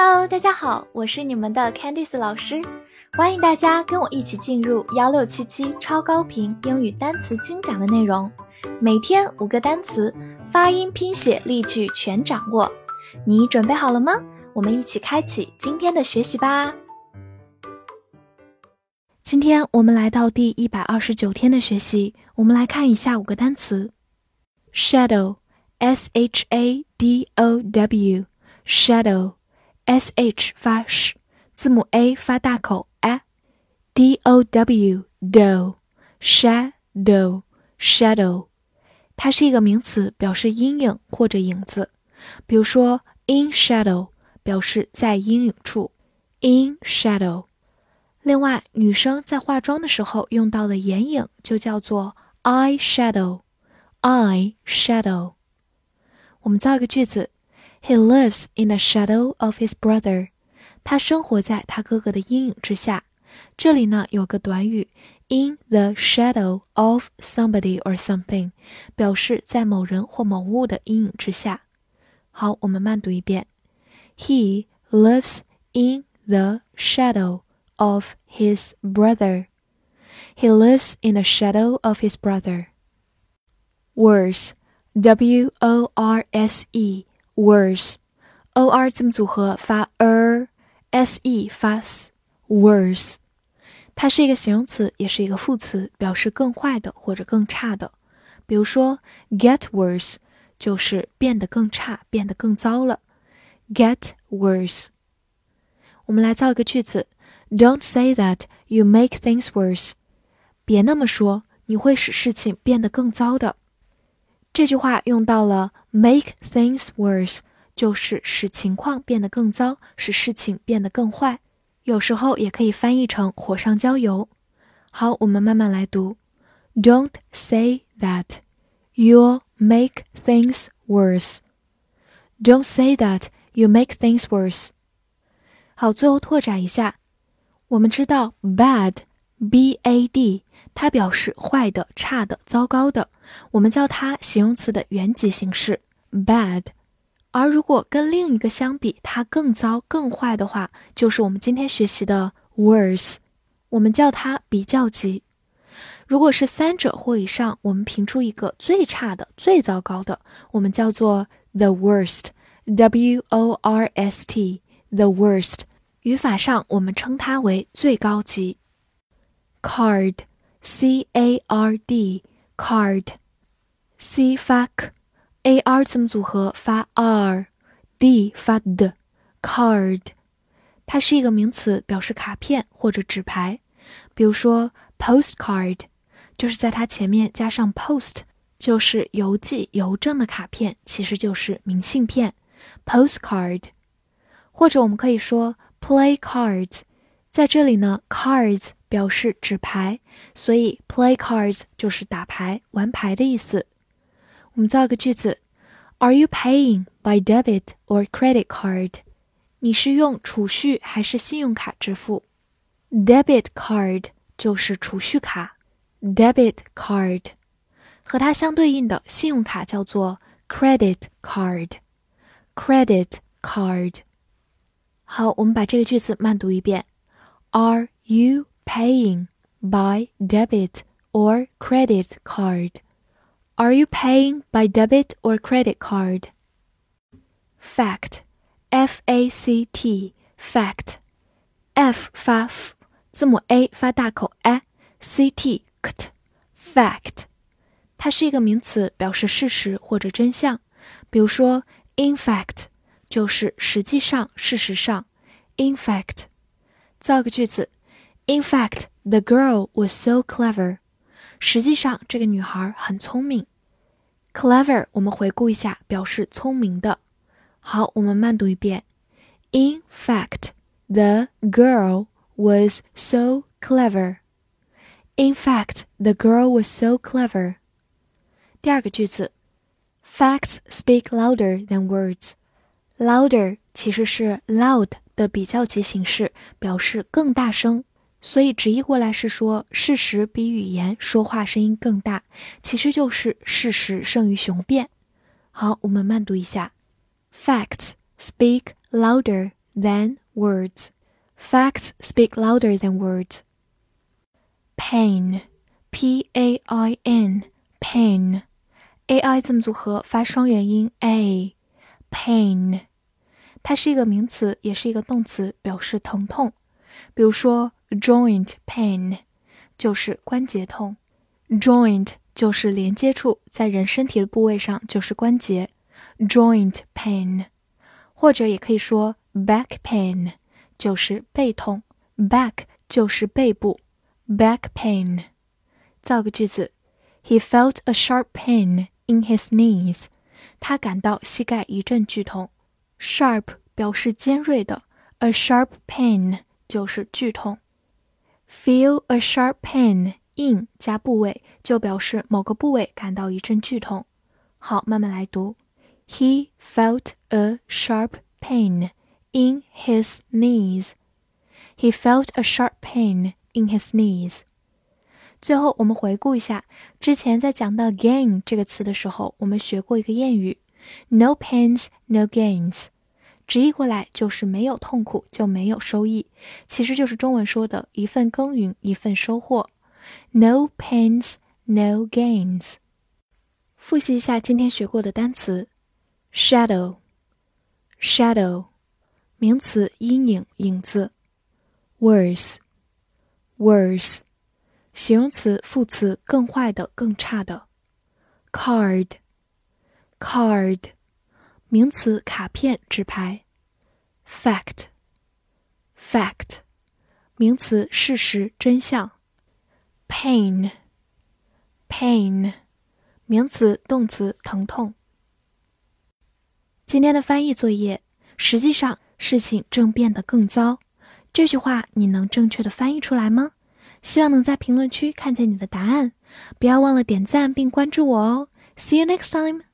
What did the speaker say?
Hello，大家好，我是你们的 Candice 老师，欢迎大家跟我一起进入幺六七七超高频英语单词精讲的内容，每天五个单词，发音、拼写、例句全掌握，你准备好了吗？我们一起开启今天的学习吧。今天我们来到第一百二十九天的学习，我们来看一下五个单词：shadow，s h a d o w，shadow。S h 发 sh，字母 a 发大口 a，d o w do shadow shadow，它是一个名词，表示阴影或者影子。比如说 in shadow 表示在阴影处，in shadow。另外，女生在化妆的时候用到的眼影就叫做 eye shadow eye shadow。我们造一个句子。He lives in the shadow of his brother。他生活在他哥哥的阴影之下。这里呢有个短语，in the shadow of somebody or something，表示在某人或某物的阴影之下。好，我们慢读一遍。He lives in the shadow of his brother. He lives in the shadow of his brother. Worse, W O R S E worse，o r 字母组合发 er，s e 发 s，worse，它是一个形容词，也是一个副词，表示更坏的或者更差的。比如说，get worse 就是变得更差，变得更糟了。get worse。我们来造一个句子：Don't say that you make things worse。别那么说，你会使事情变得更糟的。这句话用到了 make things worse，就是使情况变得更糟，使事情变得更坏。有时候也可以翻译成火上浇油。好，我们慢慢来读。Don't say that you make things worse. Don't say that you make things worse. 好，最后拓展一下，我们知道 bad，b a d。它表示坏的、差的、糟糕的，我们叫它形容词的原级形式 bad。而如果跟另一个相比，它更糟、更坏的话，就是我们今天学习的 worse，我们叫它比较级。如果是三者或以上，我们评出一个最差的、最糟糕的，我们叫做 the worst，w o r s t，the worst。语法上，我们称它为最高级。card。c a r d card，c 发 k，a r 字母组合发 r，d 发 d，card，它是一个名词，表示卡片或者纸牌。比如说 postcard，就是在它前面加上 post，就是邮寄、邮政的卡片，其实就是明信片。postcard，或者我们可以说 play cards，在这里呢，cards。表示纸牌，所以 play cards 就是打牌、玩牌的意思。我们造个句子：Are you paying by debit or credit card？你是用储蓄还是信用卡支付？Debit card 就是储蓄卡，debit card 和它相对应的信用卡叫做 credit card，credit card。好，我们把这个句子慢读一遍 ：Are you paying by debit or credit card? Are you paying by debit or credit card? Fact, F A C T, fact, F 发 f，字母 A 发大口 a，C T ct, fact，它是一个名词，表示事实或者真相。比如说，in fact 就是实际上、事实上。in fact， 造个句子 In fact, the girl was so clever. 实际上，这个女孩很聪明。Clever，我们回顾一下，表示聪明的。好，我们慢读一遍。In fact, the girl was so clever. In fact, the girl was so clever. 第二个句子，Facts speak louder than words. Louder 其实是 loud 的比较级形式，表示更大声。所以直译过来是说，事实比语言说话声音更大，其实就是事实胜于雄辩。好，我们慢读一下：Facts speak louder than words. Facts speak louder than words. Pain, p a i n, pain, a i 字母组合发双元音 a, pain. 它是一个名词，也是一个动词，表示疼痛。比如说，joint pain 就是关节痛，joint 就是连接处，在人身体的部位上就是关节，joint pain。或者也可以说 back pain 就是背痛，back 就是背部，back pain。造个句子，He felt a sharp pain in his knees。他感到膝盖一阵剧痛。Sharp 表示尖锐的，a sharp pain 就是剧痛。Feel a sharp pain in 加部位就表示某个部位感到一阵剧痛。好，慢慢来读。He felt a sharp pain in his knees. He felt a sharp pain in his knees. 最后，我们回顾一下之前在讲到 gain 这个词的时候，我们学过一个谚语 ：No pains, no gains。直译过来就是没有痛苦就没有收益，其实就是中文说的一份耕耘一份收获。No pains, no gains。复习一下今天学过的单词：shadow，shadow，名词，阴影、影子；worse，worse，形容词、副词，更坏的、更差的 Card，名词，卡片、纸牌；fact，fact，名词，事实、真相；pain，pain。名词、动词，疼痛。今天的翻译作业，实际上事情正变得更糟。这句话你能正确的翻译出来吗？希望能在评论区看见你的答案。不要忘了点赞并关注我哦。See you next time.